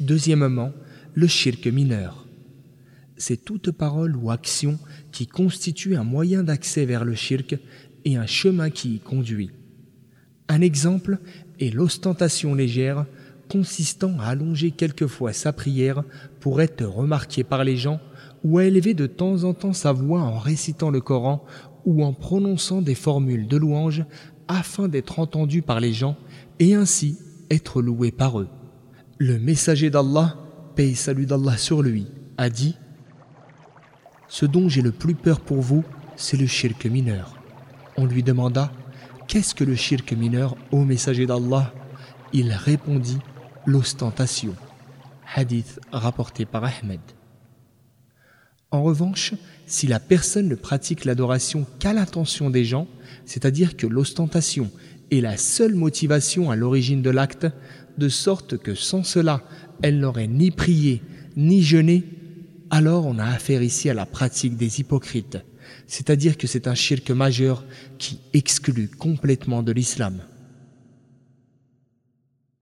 Deuxièmement, le shirk mineur. C'est toute parole ou action qui constitue un moyen d'accès vers le shirk et un chemin qui y conduit. Un exemple est l'ostentation légère consistant à allonger quelquefois sa prière pour être remarqué par les gens ou à élever de temps en temps sa voix en récitant le Coran ou en prononçant des formules de louange afin d'être entendu par les gens et ainsi être loué par eux. Le messager d'Allah, paix salut d'Allah sur lui, a dit Ce dont j'ai le plus peur pour vous, c'est le shirk mineur. On lui demanda Qu'est-ce que le shirk mineur, ô messager d'Allah? Il répondit L'ostentation. Hadith rapporté par Ahmed. En revanche, si la personne ne pratique l'adoration qu'à l'attention des gens, c'est-à-dire que l'ostentation est la seule motivation à l'origine de l'acte, de sorte que sans cela, elle n'aurait ni prié ni jeûné, alors on a affaire ici à la pratique des hypocrites, c'est-à-dire que c'est un shirk majeur qui exclut complètement de l'islam.